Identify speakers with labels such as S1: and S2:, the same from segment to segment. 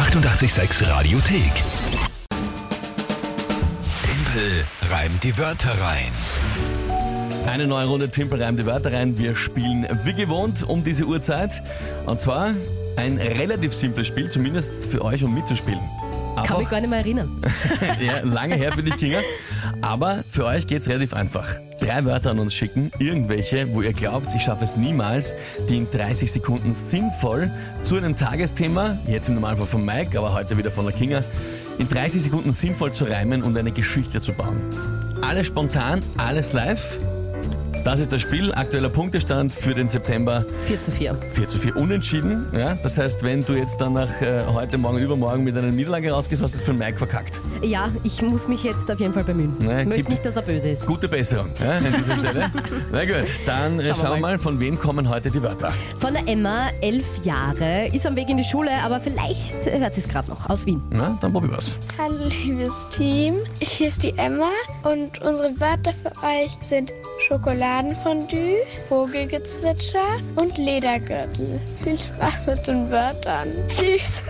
S1: 886 Radiothek. Tempel reimt die Wörter rein.
S2: Eine neue Runde Timpel reimt die Wörter rein. Wir spielen wie gewohnt um diese Uhrzeit. Und zwar ein relativ simples Spiel, zumindest für euch, um mitzuspielen.
S3: Kann
S2: Aber,
S3: mich gar nicht mehr erinnern.
S2: ja, lange her für dich, Kinga. Aber für euch geht's relativ einfach. Drei Wörter an uns schicken, irgendwelche, wo ihr glaubt, ich schaffe es niemals, die in 30 Sekunden sinnvoll zu einem Tagesthema, jetzt im Normalfall von Mike, aber heute wieder von der Kinga, in 30 Sekunden sinnvoll zu reimen und eine Geschichte zu bauen. Alles spontan, alles live. Das ist das Spiel. Aktueller Punktestand für den September
S3: 4 zu 4.
S2: 4 zu 4 unentschieden. Ja? Das heißt, wenn du jetzt dann nach äh, heute, morgen, übermorgen mit einer Niederlage rausgehst, hast du es für Mike verkackt.
S3: Ja, ich muss mich jetzt auf jeden Fall bemühen.
S2: Nee,
S3: ich möchte nicht, dass er böse ist.
S2: Gute Besserung ja, an dieser Stelle. Na gut, dann äh,
S3: Schauen wir
S2: schauen wir
S3: mal.
S2: mal, von wem kommen heute die Wörter.
S3: Von der Emma, elf Jahre, ist am Weg in die Schule, aber vielleicht hört sie es gerade noch aus Wien.
S2: Na, dann probier was.
S4: Hallo liebes Team, hier ist die Emma und unsere Wörter für euch sind Schokoladenfondue, Vogelgezwitscher und Ledergürtel. Viel Spaß mit den Wörtern. Tschüss.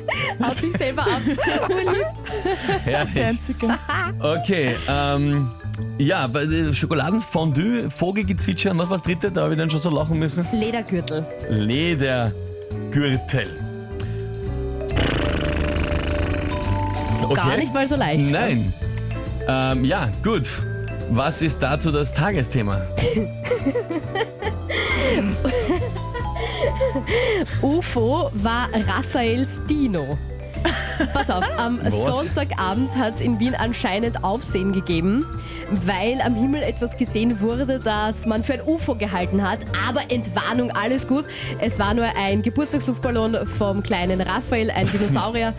S3: Haut sich selber ab.
S2: Herrlich. Okay, ähm, ja, äh, Schokoladenfondue, Vogelgezwitscher und noch was dritte, da habe ich dann schon so lachen müssen.
S3: Ledergürtel.
S2: Ledergürtel.
S3: Gar nicht mal so leicht.
S2: Nein. Ähm, ja, gut. Was ist dazu das Tagesthema?
S3: UFO war Raphaels Dino. Pass auf, am
S2: Was?
S3: Sonntagabend hat es in Wien anscheinend Aufsehen gegeben, weil am Himmel etwas gesehen wurde, das man für ein UFO gehalten hat. Aber Entwarnung, alles gut. Es war nur ein Geburtstagsluftballon vom kleinen Raphael, ein Dinosaurier.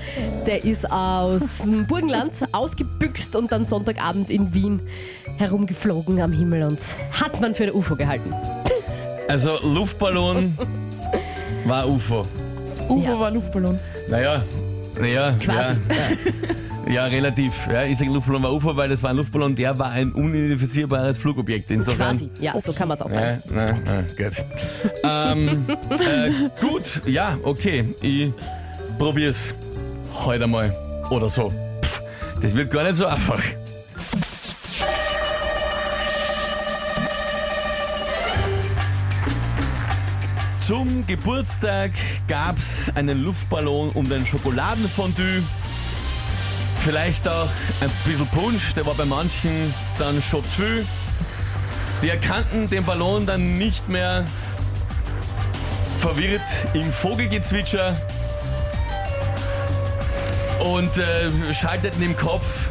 S3: Der ist aus dem Burgenland ausgebüxt und dann Sonntagabend in Wien herumgeflogen am Himmel und hat man für ein UFO gehalten.
S2: Also Luftballon war UFO.
S5: UFO
S3: Ja.
S5: war Luftballon.
S2: Naja, naja,
S3: Quasi.
S2: Ja, ja, relativ. Ja, ich sage Luftballon war UFO, weil das war ein Luftballon, der war ein unidentifizierbares Flugobjekt. Insofern.
S3: Quasi, ja, so kann man es auch sagen.
S2: Ja, na, na, gut. ähm, äh, gut, ja, okay. Ich probier's heute mal. Oder so. Pff, das wird gar nicht so einfach. Zum Geburtstag gab's einen Luftballon und ein Schokoladenfondue. Vielleicht auch ein bisschen Punsch, der war bei manchen dann schon zu viel. Die erkannten den Ballon dann nicht mehr verwirrt im Vogelgezwitscher und äh, schalteten im Kopf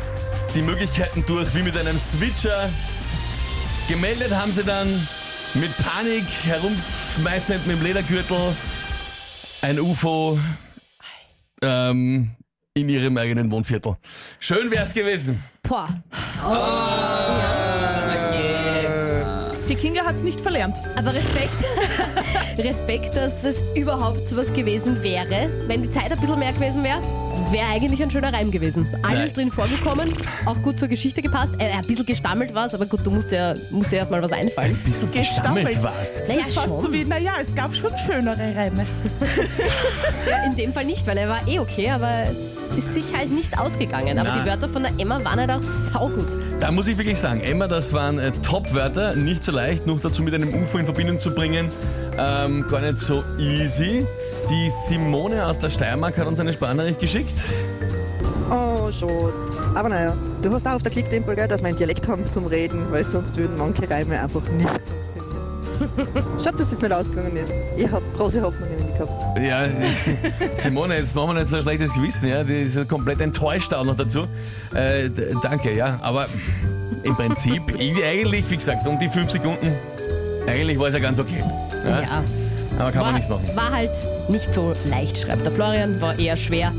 S2: die Möglichkeiten durch, wie mit einem Switcher. Gemeldet haben sie dann mit Panik herumschmeißend mit dem Ledergürtel ein UFO ähm, in ihrem eigenen Wohnviertel. Schön wär's gewesen.
S3: Boah,
S5: Die Kinga hat es nicht verlernt.
S3: aber Respekt. Respekt, dass es überhaupt was gewesen wäre. Wenn die Zeit ein bisschen mehr gewesen wäre, wäre eigentlich ein schöner Reim gewesen. Alles
S2: Nein.
S3: drin vorgekommen, auch gut zur Geschichte gepasst. Äh, ein bisschen gestammelt war es, aber gut, du musst ja, musst ja erst mal was einfallen.
S2: Bisschen
S5: Gestammelt.
S2: gestammelt war's.
S3: Naja,
S5: Das ist fast
S3: schon.
S5: so wie, naja, es gab schon schönere Reime.
S3: Ja, in dem Fall nicht, weil er war eh okay, aber es ist sich halt nicht ausgegangen. Aber
S2: Na.
S3: die Wörter von der Emma waren halt auch saugut.
S2: Da muss ich wirklich sagen, Emma, das waren äh, Top-Wörter, nicht so leicht, noch dazu mit einem UFO in Verbindung zu bringen. Ähm, gar nicht so easy. Die Simone aus der Steiermark hat uns eine Sprachnachricht geschickt.
S6: Oh, schon. Aber naja, du hast auch auf der Klickdempel, gell, dass wir einen Dialekt haben zum Reden, weil sonst würden manche Reime einfach nicht funktionieren. Schade, dass es nicht ausgegangen ist. Ich habe große Hoffnungen in die gehabt.
S2: Ja, Simone, jetzt machen wir nicht so ein schlechtes Gewissen, ja. Die ist komplett enttäuscht auch noch dazu. Äh, danke, ja. Aber im Prinzip, ich, eigentlich, wie gesagt, um die fünf Sekunden, eigentlich war es ja ganz okay. Ja?
S3: Ja.
S2: Aber kann
S3: war,
S2: man nichts machen.
S3: war halt nicht so leicht, schreibt der Florian, war eher schwer.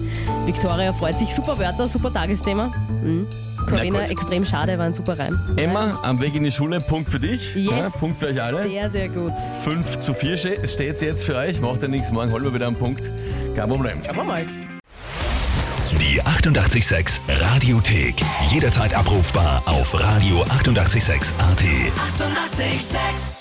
S3: Victoria freut sich, super Wörter, super Tagesthema. Mhm. Corinna, extrem schade, war ein super Reim.
S2: Emma, am Weg in die Schule, Punkt für dich.
S3: Yes,
S2: Ja, Punkt für euch alle.
S3: Sehr, sehr gut.
S2: 5 zu 4 steht es jetzt für euch. Macht ja nichts, morgen holen wir wieder einen Punkt. Kein Problem.
S3: Schauen wir mal.
S1: Die 886 Radiothek. Jederzeit abrufbar auf radio886.at. 886!
S7: 886